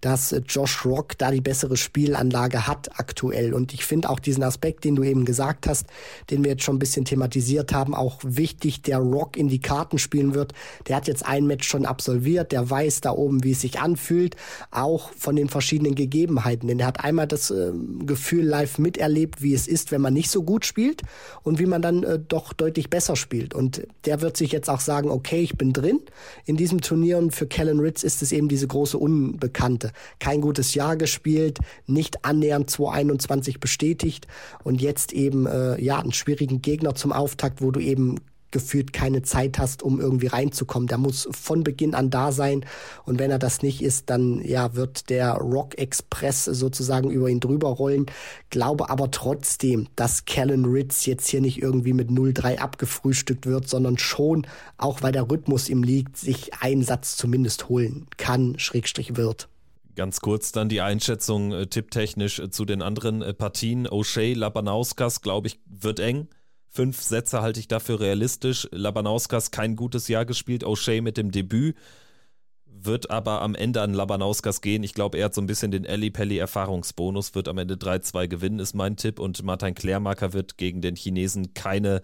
dass Josh Rock da die bessere Spielanlage hat aktuell. Und ich finde auch diesen Aspekt, den du eben gesagt hast, den wir jetzt schon ein bisschen thematisiert haben, auch wichtig, der Rock in die Karten spielen wird. Der hat jetzt ein Match schon absolviert, der weiß da oben, wie es sich anfühlt, auch von den verschiedenen Gegebenheiten. Denn er hat einmal das äh, Gefühl live miterlebt, wie es ist, wenn man nicht so gut spielt und wie man dann äh, doch deutlich besser spielt. Und der wird sich jetzt auch sagen, okay, ich bin drin in diesem Turnier und für Kellen Ritz ist es eben diese große Unbekannte. Kein gutes Jahr gespielt, nicht annähernd 221 bestätigt und jetzt eben äh, ja einen schwierigen Gegner zum Auftakt, wo du eben gefühlt keine Zeit hast, um irgendwie reinzukommen. Der muss von Beginn an da sein. Und wenn er das nicht ist, dann ja, wird der Rock Express sozusagen über ihn drüber rollen. Glaube aber trotzdem, dass Callan Ritz jetzt hier nicht irgendwie mit 0-3 abgefrühstückt wird, sondern schon, auch weil der Rhythmus ihm liegt, sich einen Satz zumindest holen kann, Schrägstrich wird. Ganz kurz dann die Einschätzung äh, tipptechnisch äh, zu den anderen äh, Partien. O'Shea, Labanauskas, glaube ich, wird eng. Fünf Sätze halte ich dafür realistisch. Labanauskas kein gutes Jahr gespielt. O'Shea mit dem Debüt wird aber am Ende an Labanauskas gehen. Ich glaube, er hat so ein bisschen den Ali Pelli Erfahrungsbonus, wird am Ende 3-2 gewinnen, ist mein Tipp. Und Martin Klärmarker wird gegen den Chinesen keine,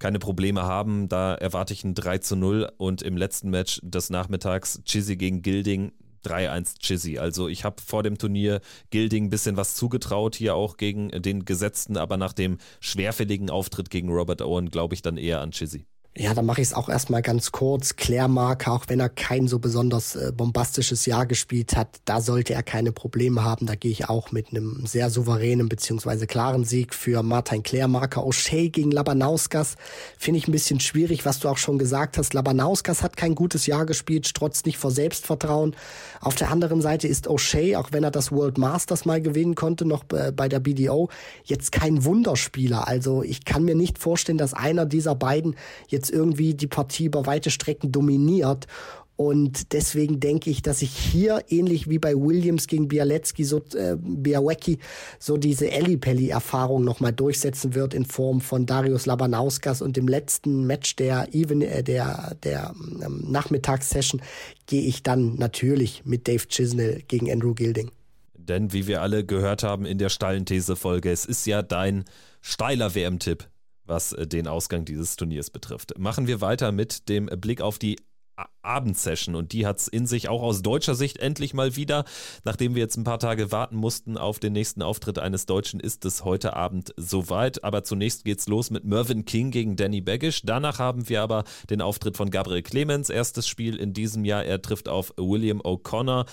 keine Probleme haben. Da erwarte ich ein 3 0 und im letzten Match des Nachmittags Chizzy gegen Gilding 3-1 Chizzy. Also ich habe vor dem Turnier Gilding ein bisschen was zugetraut, hier auch gegen den Gesetzten, aber nach dem schwerfälligen Auftritt gegen Robert Owen glaube ich dann eher an Chizzy. Ja, dann mache ich es auch erstmal ganz kurz. Klärmarker, auch wenn er kein so besonders äh, bombastisches Jahr gespielt hat, da sollte er keine Probleme haben. Da gehe ich auch mit einem sehr souveränen beziehungsweise klaren Sieg für Martin Klärmarker. O'Shea gegen Labanauskas finde ich ein bisschen schwierig, was du auch schon gesagt hast. Labanauskas hat kein gutes Jahr gespielt, strotzt nicht vor Selbstvertrauen. Auf der anderen Seite ist O'Shea, auch wenn er das World Masters mal gewinnen konnte, noch bei der BDO, jetzt kein Wunderspieler. Also ich kann mir nicht vorstellen, dass einer dieser beiden jetzt jetzt irgendwie die Partie über weite Strecken dominiert. Und deswegen denke ich, dass ich hier ähnlich wie bei Williams gegen Bialecki, so äh, Białecki, so diese Ellipelli-Erfahrung nochmal durchsetzen wird in Form von Darius Labanauskas und im letzten Match der Even, äh, der der ähm, Nachmittagssession gehe ich dann natürlich mit Dave Chisnell gegen Andrew Gilding. Denn wie wir alle gehört haben in der steilen These-Folge, es ist ja dein steiler WM-Tipp was äh, den Ausgang dieses Turniers betrifft. Machen wir weiter mit dem Blick auf die Abendsession und die hat es in sich auch aus deutscher Sicht endlich mal wieder. Nachdem wir jetzt ein paar Tage warten mussten auf den nächsten Auftritt eines Deutschen, ist es heute Abend soweit. Aber zunächst geht's los mit Mervyn King gegen Danny Baggish. Danach haben wir aber den Auftritt von Gabriel Clemens, erstes Spiel in diesem Jahr. Er trifft auf William O'Connor.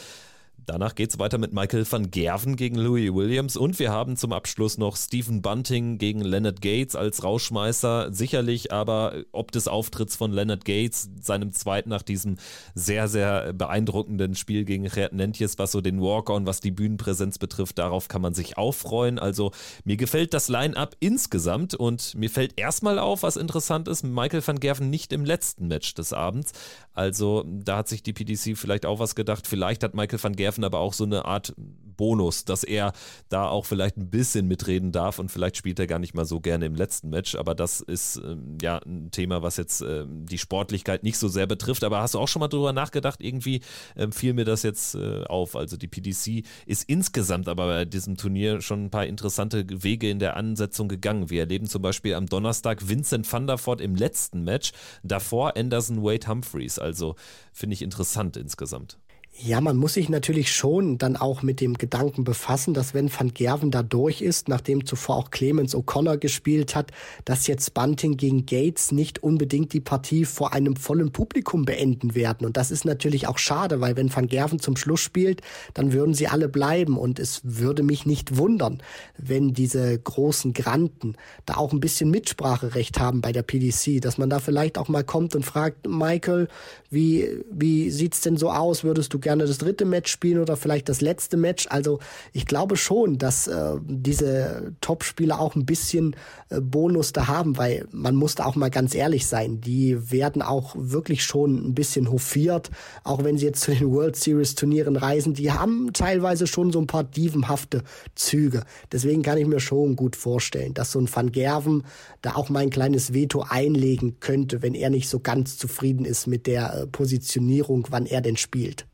Danach geht es weiter mit Michael van Gerven gegen Louis Williams und wir haben zum Abschluss noch Stephen Bunting gegen Leonard Gates als Rauschmeißer. Sicherlich aber ob des Auftritts von Leonard Gates, seinem zweiten nach diesem sehr, sehr beeindruckenden Spiel gegen Gerd Nentjes, was so den Walk-On, was die Bühnenpräsenz betrifft, darauf kann man sich auch freuen. Also mir gefällt das Line-Up insgesamt und mir fällt erstmal auf, was interessant ist, Michael van Gerven nicht im letzten Match des Abends. Also da hat sich die PDC vielleicht auch was gedacht. Vielleicht hat Michael van Gerven aber auch so eine Art Bonus, dass er da auch vielleicht ein bisschen mitreden darf und vielleicht spielt er gar nicht mal so gerne im letzten Match, aber das ist ähm, ja ein Thema, was jetzt ähm, die Sportlichkeit nicht so sehr betrifft. Aber hast du auch schon mal drüber nachgedacht? Irgendwie ähm, fiel mir das jetzt äh, auf. Also die PDC ist insgesamt aber bei diesem Turnier schon ein paar interessante Wege in der Ansetzung gegangen. Wir erleben zum Beispiel am Donnerstag Vincent van der Voort im letzten Match, davor Anderson Wade Humphreys. Also finde ich interessant insgesamt. Ja, man muss sich natürlich schon dann auch mit dem Gedanken befassen, dass wenn Van Gerven da durch ist, nachdem zuvor auch Clemens O'Connor gespielt hat, dass jetzt Bunting gegen Gates nicht unbedingt die Partie vor einem vollen Publikum beenden werden. Und das ist natürlich auch schade, weil wenn Van Gerven zum Schluss spielt, dann würden sie alle bleiben. Und es würde mich nicht wundern, wenn diese großen Granten da auch ein bisschen Mitspracherecht haben bei der PDC, dass man da vielleicht auch mal kommt und fragt, Michael, wie, wie sieht's denn so aus? Würdest du gerne das dritte Match spielen oder vielleicht das letzte Match. Also ich glaube schon, dass äh, diese Top-Spieler auch ein bisschen äh, Bonus da haben, weil man muss da auch mal ganz ehrlich sein. Die werden auch wirklich schon ein bisschen hofiert, auch wenn sie jetzt zu den World Series Turnieren reisen. Die haben teilweise schon so ein paar dievenhafte Züge. Deswegen kann ich mir schon gut vorstellen, dass so ein Van Gerven da auch mal ein kleines Veto einlegen könnte, wenn er nicht so ganz zufrieden ist mit der äh, Positionierung, wann er denn spielt.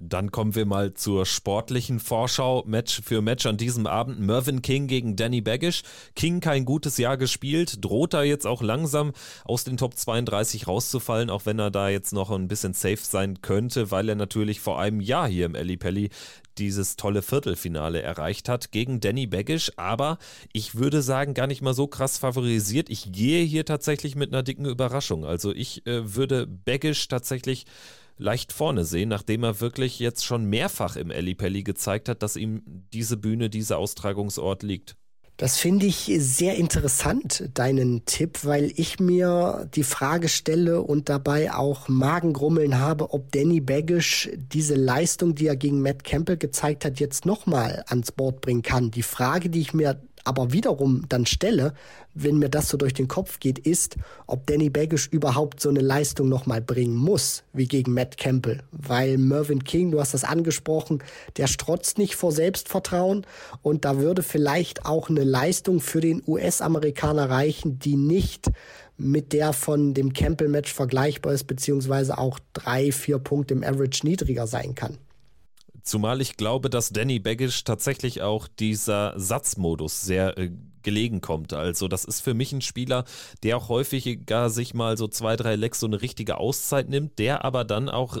Dann kommen wir mal zur sportlichen Vorschau. Match für Match an diesem Abend. Mervyn King gegen Danny Baggish. King kein gutes Jahr gespielt. Droht er jetzt auch langsam aus den Top 32 rauszufallen, auch wenn er da jetzt noch ein bisschen safe sein könnte, weil er natürlich vor einem Jahr hier im Ali Pelli dieses tolle Viertelfinale erreicht hat gegen Danny Baggish. Aber ich würde sagen, gar nicht mal so krass favorisiert. Ich gehe hier tatsächlich mit einer dicken Überraschung. Also ich äh, würde Baggish tatsächlich leicht vorne sehen, nachdem er wirklich jetzt schon mehrfach im Ellipelli gezeigt hat, dass ihm diese Bühne, dieser Austragungsort liegt. Das finde ich sehr interessant, deinen Tipp, weil ich mir die Frage stelle und dabei auch Magengrummeln habe, ob Danny Baggish diese Leistung, die er gegen Matt Campbell gezeigt hat, jetzt nochmal ans Board bringen kann. Die Frage, die ich mir aber wiederum dann stelle, wenn mir das so durch den Kopf geht, ist, ob Danny Baggish überhaupt so eine Leistung nochmal bringen muss, wie gegen Matt Campbell. Weil Mervyn King, du hast das angesprochen, der strotzt nicht vor Selbstvertrauen und da würde vielleicht auch eine Leistung für den US-Amerikaner reichen, die nicht mit der von dem Campbell-Match vergleichbar ist, beziehungsweise auch drei, vier Punkte im Average niedriger sein kann. Zumal ich glaube, dass Danny Baggish tatsächlich auch dieser Satzmodus sehr äh, gelegen kommt. Also das ist für mich ein Spieler, der auch häufiger sich mal so zwei, drei Lecks so eine richtige Auszeit nimmt, der aber dann auch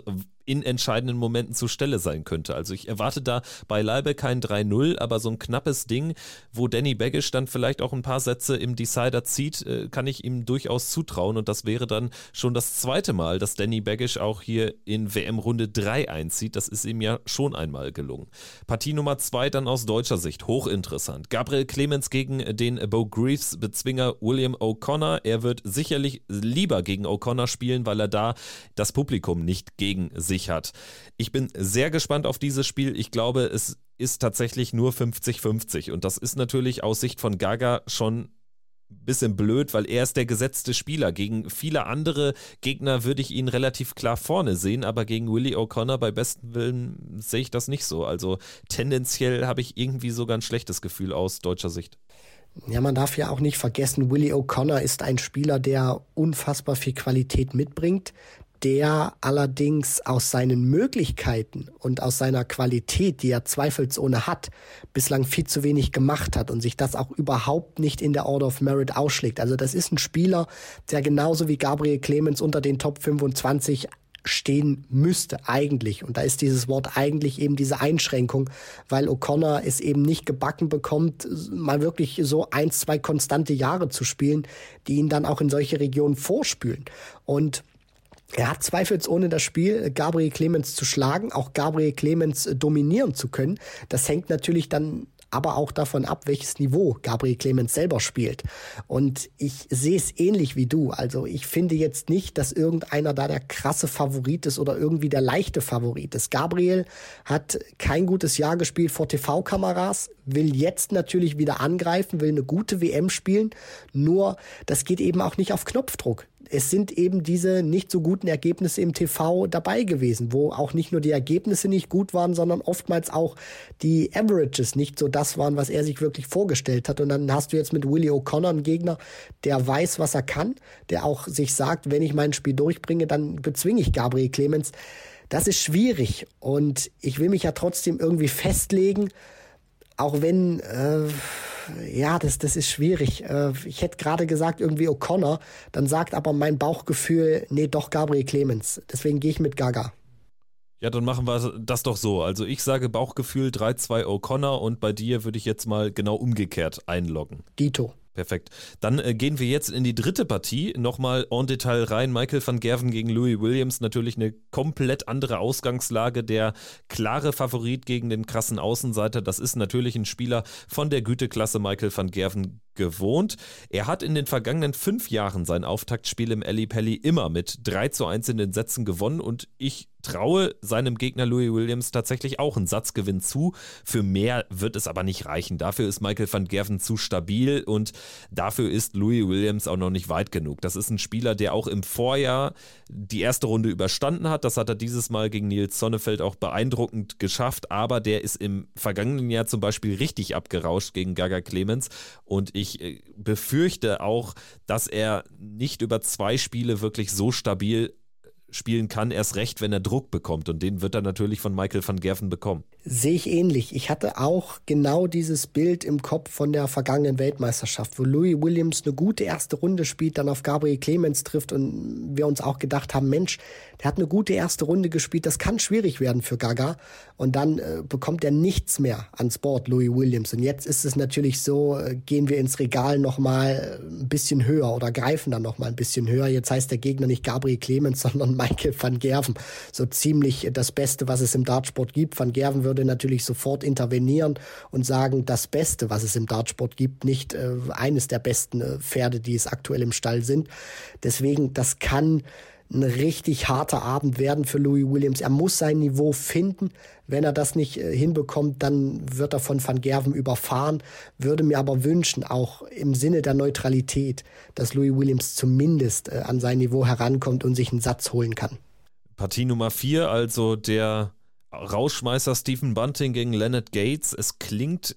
in entscheidenden Momenten zur Stelle sein könnte. Also ich erwarte da beileibe kein 3-0, aber so ein knappes Ding, wo Danny Baggish dann vielleicht auch ein paar Sätze im Decider zieht, äh, kann ich ihm durchaus zutrauen und das wäre dann schon das zweite Mal, dass Danny Baggish auch hier in WM Runde 3 einzieht. Das ist ihm ja schon einmal gelungen. Partie Nummer 2 dann aus deutscher Sicht, hochinteressant. Gabriel Clemens gegen den Bo Greaves Bezwinger William O'Connor. Er wird sicherlich lieber gegen O'Connor spielen, weil er da das Publikum nicht gegen sich sich hat. Ich bin sehr gespannt auf dieses Spiel. Ich glaube, es ist tatsächlich nur 50-50 und das ist natürlich aus Sicht von Gaga schon ein bisschen blöd, weil er ist der gesetzte Spieler. Gegen viele andere Gegner würde ich ihn relativ klar vorne sehen, aber gegen Willie O'Connor bei bestem Willen sehe ich das nicht so. Also tendenziell habe ich irgendwie sogar ein schlechtes Gefühl aus deutscher Sicht. Ja, man darf ja auch nicht vergessen, Willie O'Connor ist ein Spieler, der unfassbar viel Qualität mitbringt, der allerdings aus seinen Möglichkeiten und aus seiner Qualität, die er zweifelsohne hat, bislang viel zu wenig gemacht hat und sich das auch überhaupt nicht in der Order of Merit ausschlägt. Also das ist ein Spieler, der genauso wie Gabriel Clemens unter den Top 25 stehen müsste eigentlich. Und da ist dieses Wort eigentlich eben diese Einschränkung, weil O'Connor es eben nicht gebacken bekommt, mal wirklich so ein, zwei konstante Jahre zu spielen, die ihn dann auch in solche Regionen vorspülen. Und er hat zweifelsohne das Spiel, Gabriel Clemens zu schlagen, auch Gabriel Clemens dominieren zu können. Das hängt natürlich dann aber auch davon ab, welches Niveau Gabriel Clemens selber spielt. Und ich sehe es ähnlich wie du. Also ich finde jetzt nicht, dass irgendeiner da der krasse Favorit ist oder irgendwie der leichte Favorit ist. Gabriel hat kein gutes Jahr gespielt vor TV-Kameras, will jetzt natürlich wieder angreifen, will eine gute WM spielen. Nur, das geht eben auch nicht auf Knopfdruck es sind eben diese nicht so guten Ergebnisse im TV dabei gewesen, wo auch nicht nur die Ergebnisse nicht gut waren, sondern oftmals auch die Averages nicht so das waren, was er sich wirklich vorgestellt hat. Und dann hast du jetzt mit Willie O'Connor einen Gegner, der weiß, was er kann, der auch sich sagt, wenn ich mein Spiel durchbringe, dann bezwinge ich Gabriel Clemens. Das ist schwierig und ich will mich ja trotzdem irgendwie festlegen, auch wenn äh, ja, das, das ist schwierig. Äh, ich hätte gerade gesagt, irgendwie O'Connor, dann sagt aber mein Bauchgefühl, nee, doch Gabriel Clemens. Deswegen gehe ich mit Gaga. Ja, dann machen wir das doch so. Also ich sage Bauchgefühl 3-2 O'Connor und bei dir würde ich jetzt mal genau umgekehrt einloggen. Dito. Perfekt. Dann äh, gehen wir jetzt in die dritte Partie. Nochmal en Detail rein. Michael van Gerven gegen Louis Williams. Natürlich eine komplett andere Ausgangslage. Der klare Favorit gegen den krassen Außenseiter. Das ist natürlich ein Spieler von der Güteklasse Michael van Gerven gewohnt. Er hat in den vergangenen fünf Jahren sein Auftaktspiel im Ali Pelli immer mit 3 zu 1 in den Sätzen gewonnen und ich traue seinem Gegner Louis Williams tatsächlich auch einen Satzgewinn zu. Für mehr wird es aber nicht reichen. Dafür ist Michael van Gerven zu stabil und dafür ist Louis Williams auch noch nicht weit genug. Das ist ein Spieler, der auch im Vorjahr die erste Runde überstanden hat. Das hat er dieses Mal gegen Nils Sonnefeld auch beeindruckend geschafft, aber der ist im vergangenen Jahr zum Beispiel richtig abgerauscht gegen Gaga Clemens und ich äh, befürchte auch, dass er nicht über zwei Spiele wirklich so stabil spielen kann, erst recht, wenn er Druck bekommt. Und den wird er natürlich von Michael van Gerven bekommen. Sehe ich ähnlich. Ich hatte auch genau dieses Bild im Kopf von der vergangenen Weltmeisterschaft, wo Louis Williams eine gute erste Runde spielt, dann auf Gabriel Clemens trifft und wir uns auch gedacht haben, Mensch, der hat eine gute erste Runde gespielt, das kann schwierig werden für Gaga. Und dann äh, bekommt er nichts mehr ans Board, Louis Williams. Und jetzt ist es natürlich so, äh, gehen wir ins Regal nochmal ein bisschen höher oder greifen dann nochmal ein bisschen höher. Jetzt heißt der Gegner nicht Gabriel Clemens, sondern Michael van Gerven. So ziemlich das Beste, was es im Dartsport gibt. Van Gerven würde natürlich sofort intervenieren und sagen, das Beste, was es im Dartsport gibt, nicht äh, eines der besten äh, Pferde, die es aktuell im Stall sind. Deswegen, das kann ein richtig harter Abend werden für Louis Williams. Er muss sein Niveau finden. Wenn er das nicht äh, hinbekommt, dann wird er von Van Gerven überfahren. Würde mir aber wünschen, auch im Sinne der Neutralität, dass Louis Williams zumindest äh, an sein Niveau herankommt und sich einen Satz holen kann. Partie Nummer vier, also der Rauschmeister Stephen Bunting gegen Leonard Gates. Es klingt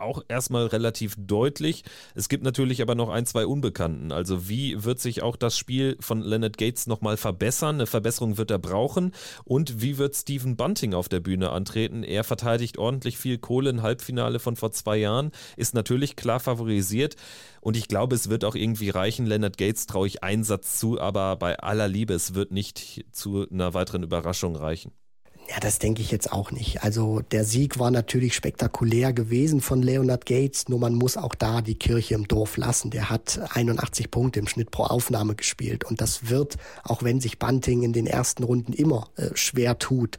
auch erstmal relativ deutlich. Es gibt natürlich aber noch ein, zwei Unbekannten. Also wie wird sich auch das Spiel von Leonard Gates nochmal verbessern? Eine Verbesserung wird er brauchen. Und wie wird Stephen Bunting auf der Bühne antreten? Er verteidigt ordentlich viel Kohle im Halbfinale von vor zwei Jahren, ist natürlich klar favorisiert. Und ich glaube, es wird auch irgendwie reichen. Leonard Gates traue ich einen Satz zu, aber bei aller Liebe, es wird nicht zu einer weiteren Überraschung reichen. Ja, das denke ich jetzt auch nicht. Also der Sieg war natürlich spektakulär gewesen von Leonard Gates, nur man muss auch da die Kirche im Dorf lassen. Der hat 81 Punkte im Schnitt pro Aufnahme gespielt und das wird, auch wenn sich Bunting in den ersten Runden immer äh, schwer tut,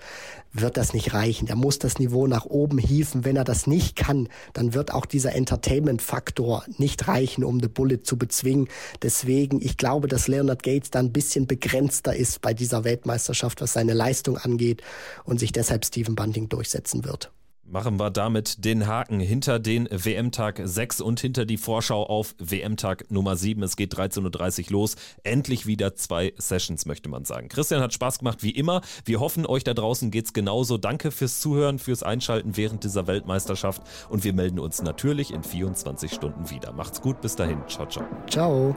wird das nicht reichen. Er muss das Niveau nach oben hieven. Wenn er das nicht kann, dann wird auch dieser Entertainment-Faktor nicht reichen, um The Bullet zu bezwingen. Deswegen, ich glaube, dass Leonard Gates da ein bisschen begrenzter ist bei dieser Weltmeisterschaft, was seine Leistung angeht und sich deshalb Stephen Bunting durchsetzen wird. Machen wir damit den Haken hinter den WM-Tag 6 und hinter die Vorschau auf WM-Tag Nummer 7. Es geht 13.30 Uhr los. Endlich wieder zwei Sessions, möchte man sagen. Christian hat Spaß gemacht, wie immer. Wir hoffen, euch da draußen geht es genauso. Danke fürs Zuhören, fürs Einschalten während dieser Weltmeisterschaft und wir melden uns natürlich in 24 Stunden wieder. Macht's gut, bis dahin. Ciao, ciao. Ciao.